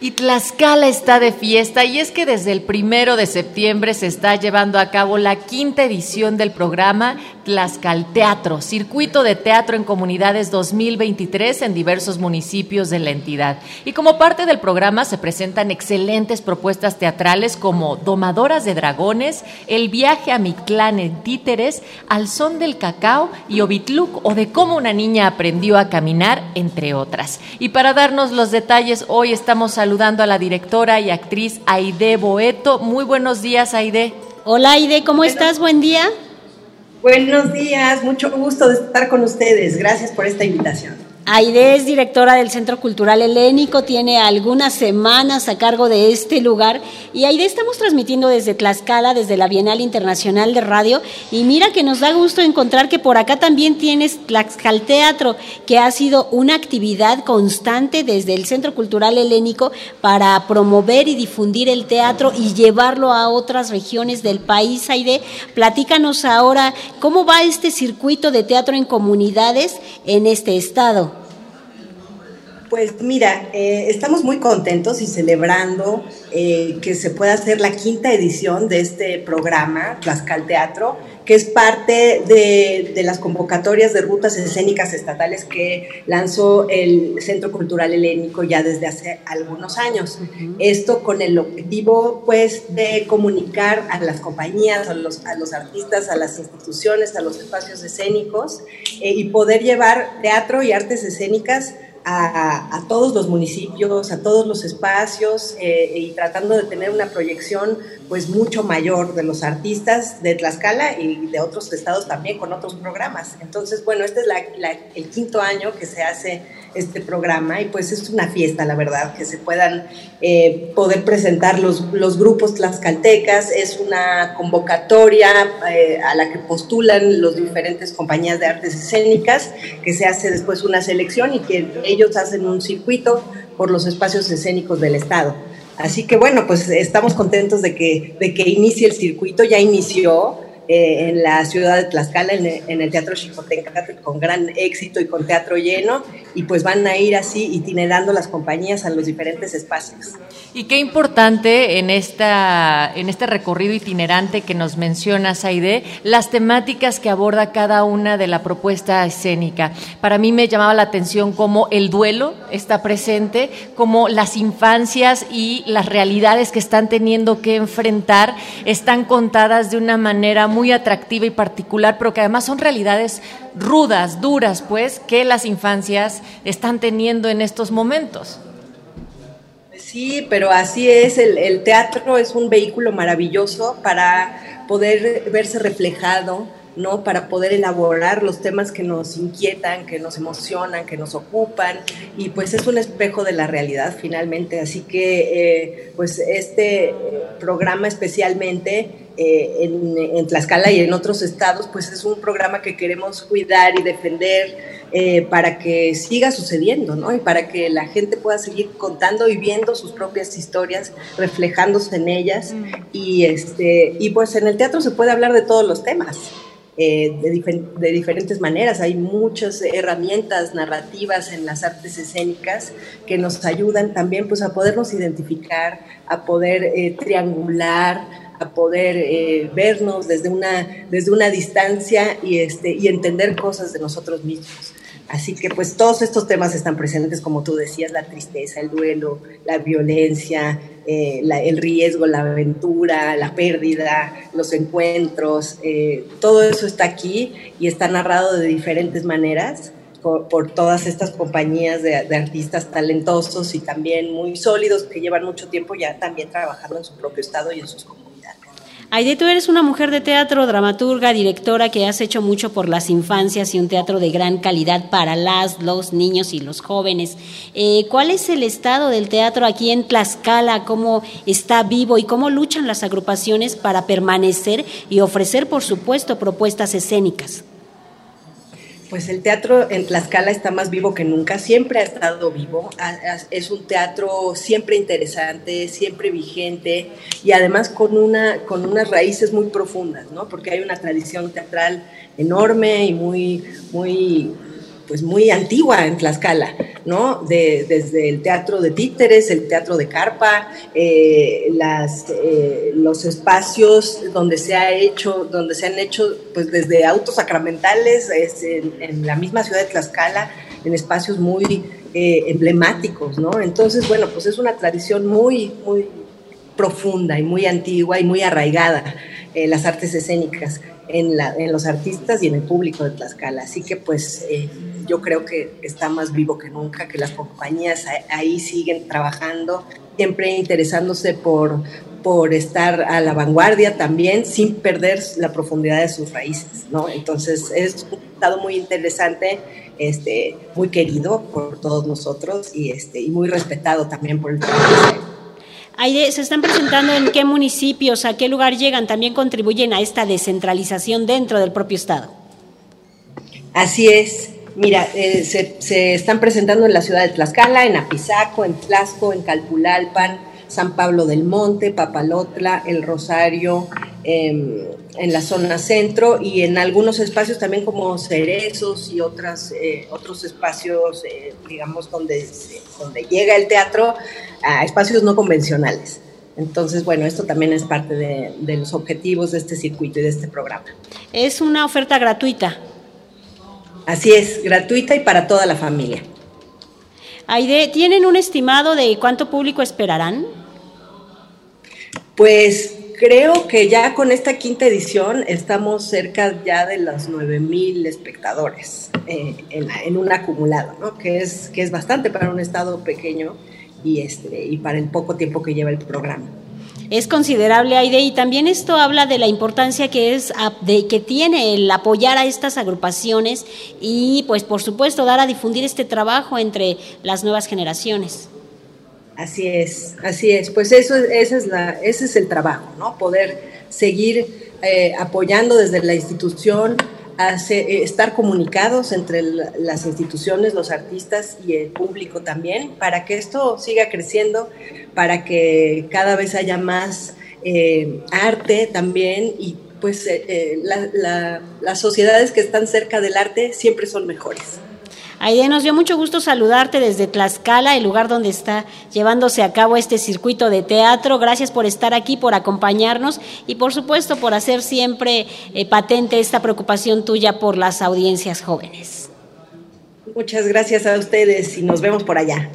Y Tlaxcala está de fiesta y es que desde el primero de septiembre se está llevando a cabo la quinta edición del programa Tlaxcal Teatro, Circuito de Teatro en Comunidades 2023 en diversos municipios de la entidad. Y como parte del programa se presentan excelentes propuestas teatrales como Domadoras de Dragones, El viaje a Mictlán en Títeres, Al son del cacao y Obitluc o de cómo una niña aprendió a caminar, entre otras. Y para darnos los detalles, hoy estamos saludando a la directora y actriz Aide Boeto. Muy buenos días, Aide. Hola, Aide, ¿cómo estás? Buen día. Buenos días, mucho gusto de estar con ustedes. Gracias por esta invitación. Aide es directora del Centro Cultural Helénico, tiene algunas semanas a cargo de este lugar y Aide estamos transmitiendo desde Tlaxcala, desde la Bienal Internacional de Radio y mira que nos da gusto encontrar que por acá también tienes Tlaxcal Teatro, que ha sido una actividad constante desde el Centro Cultural Helénico para promover y difundir el teatro y llevarlo a otras regiones del país. Aide, platícanos ahora cómo va este circuito de teatro en comunidades en este estado. Pues mira, eh, estamos muy contentos y celebrando eh, que se pueda hacer la quinta edición de este programa, Tlaxcal Teatro, que es parte de, las convocatorias de rutas escénicas estatales que lanzó el Centro Cultural Helénico ya desde hace algunos años. Esto con el objetivo, pues, de comunicar a las compañías, a los, a los artistas, a las instituciones, a los espacios escénicos eh, y poder llevar teatro y artes escénicas a, todos los municipios, a todos los espacios eh, y tratando de tener una proyección pues mucho mayor de los artistas de Tlaxcala y de otros estados también con otros programas. Entonces, bueno, este es el quinto año que se hace este programa y pues es una fiesta, la verdad, que se puedan eh, poder presentar los, los, grupos tlaxcaltecas, es una convocatoria eh, a la que postulan los diferentes compañías de artes escénicas, que se hace después una selección y que ellos hacen un circuito por los espacios escénicos del Estado. Así que bueno, pues estamos contentos de que, de que inicie el circuito, ya inició, eh, en la ciudad de Tlaxcala, en, el Teatro Chicotenca, con gran éxito y con teatro lleno, y pues van a ir así itinerando las compañías a los diferentes espacios. Y qué importante en, esta, en este recorrido itinerante que nos menciona Saide, las temáticas que aborda cada una de la propuesta escénica. Para mí me llamaba la atención cómo el duelo está presente, cómo las infancias y las realidades que están teniendo que enfrentar están contadas de una manera muy muy atractiva y particular, pero que además son realidades rudas, duras, pues, que las infancias están teniendo en estos momentos. Sí, pero así es, el, teatro es un vehículo maravilloso para poder verse reflejado, ¿no? Para poder elaborar los temas que nos inquietan, que nos emocionan, que nos ocupan, y pues es un espejo de la realidad finalmente. Así que, eh, pues este programa especialmente eh, en, Tlaxcala y en otros estados, pues es un programa que queremos cuidar y defender eh, para que siga sucediendo, ¿no? Y para que la gente pueda seguir contando y viendo sus propias historias, reflejándose en ellas. Mm. Y, este, y pues en el teatro se puede hablar de todos los temas. Eh, de, de, diferentes maneras. Hay muchas herramientas narrativas en las artes escénicas que nos ayudan también pues, a podernos identificar, a poder triangular, a poder eh, vernos desde una, desde una distancia y, este, y entender cosas de nosotros mismos. Así que pues todos estos temas están presentes, como tú decías, la tristeza, el duelo, la violencia, eh, el riesgo, la aventura, la pérdida, los encuentros, eh, todo eso está aquí y está narrado de diferentes maneras por, todas estas compañías de, de, artistas talentosos y también muy sólidos que llevan mucho tiempo ya también trabajando en su propio estado y en sus comunidades. Aide, tú eres una mujer de teatro, dramaturga, directora que has hecho mucho por las infancias y un teatro de gran calidad para las, los niños y los jóvenes. Eh, ¿Cuál es el estado del teatro aquí en Tlaxcala? ¿Cómo está vivo y cómo luchan las agrupaciones para permanecer y ofrecer, por supuesto, propuestas escénicas? Pues el teatro en Tlaxcala está más vivo que nunca, siempre ha estado vivo, es un teatro siempre interesante, siempre vigente y además con, una, con unas raíces muy profundas, ¿no? porque hay una tradición teatral enorme y muy, muy pues muy antigua en Tlaxcala, ¿no? De, desde el teatro de títeres, el teatro de carpa, eh, eh, los espacios donde se ha hecho, donde se han hecho, pues desde autos sacramentales en, la misma ciudad de Tlaxcala, en espacios muy eh, emblemáticos, ¿no? Entonces, bueno, pues es una tradición muy, muy profunda y muy antigua y muy arraigada, las artes escénicas en, los artistas y en el público de Tlaxcala. Así que pues yo creo que está más vivo que nunca, que las compañías ahí siguen trabajando, siempre interesándose por, por estar a la vanguardia también, sin perder la profundidad de sus raíces, ¿no? Entonces es un estado muy interesante, este, muy querido por todos nosotros y, este, y muy respetado también por el trabajo. Aide, ¿se están presentando en qué municipios, a qué lugar llegan? ¿También contribuyen a esta descentralización dentro del propio Estado? Así es. Mira, eh, se, están presentando en la ciudad de Tlaxcala, en Apizaco, en Tlaxco, en Calpulalpan, San Pablo del Monte, Papalotla, El Rosario, em, en la zona centro y en algunos espacios también como Cerezos y otras, eh, otros espacios, eh, digamos, donde, donde llega el teatro a espacios no convencionales. Entonces, bueno, esto también es parte de los objetivos de este circuito y de este programa. Es una oferta gratuita. Así es, gratuita y para toda la familia. Aide, ¿tienen un estimado de cuánto público esperarán? Pues creo que ya con esta quinta edición estamos cerca ya de los 9 mil espectadores eh, en, un acumulado, ¿no? que, es, que es bastante para un estado pequeño y, este, y para el poco tiempo que lleva el programa es considerable, Aide, y también esto habla de la importancia que es de que tiene el apoyar a estas agrupaciones y, pues, por supuesto, dar a difundir este trabajo entre las nuevas generaciones. Así es, así es. Pues eso, esa es la, ese es el trabajo, ¿no? Poder seguir eh, apoyando desde la institución, eh, estar comunicados entre las instituciones, los artistas y el público también, para que esto siga creciendo, para que cada vez haya más eh, arte también y pues eh, las sociedades que están cerca del arte siempre son mejores. Aide, nos dio mucho gusto saludarte desde Tlaxcala, el lugar donde está llevándose a cabo este circuito de teatro. Gracias por estar aquí, por acompañarnos y por supuesto por hacer siempre eh, patente esta preocupación tuya por las audiencias jóvenes. Muchas gracias a ustedes y nos vemos por allá.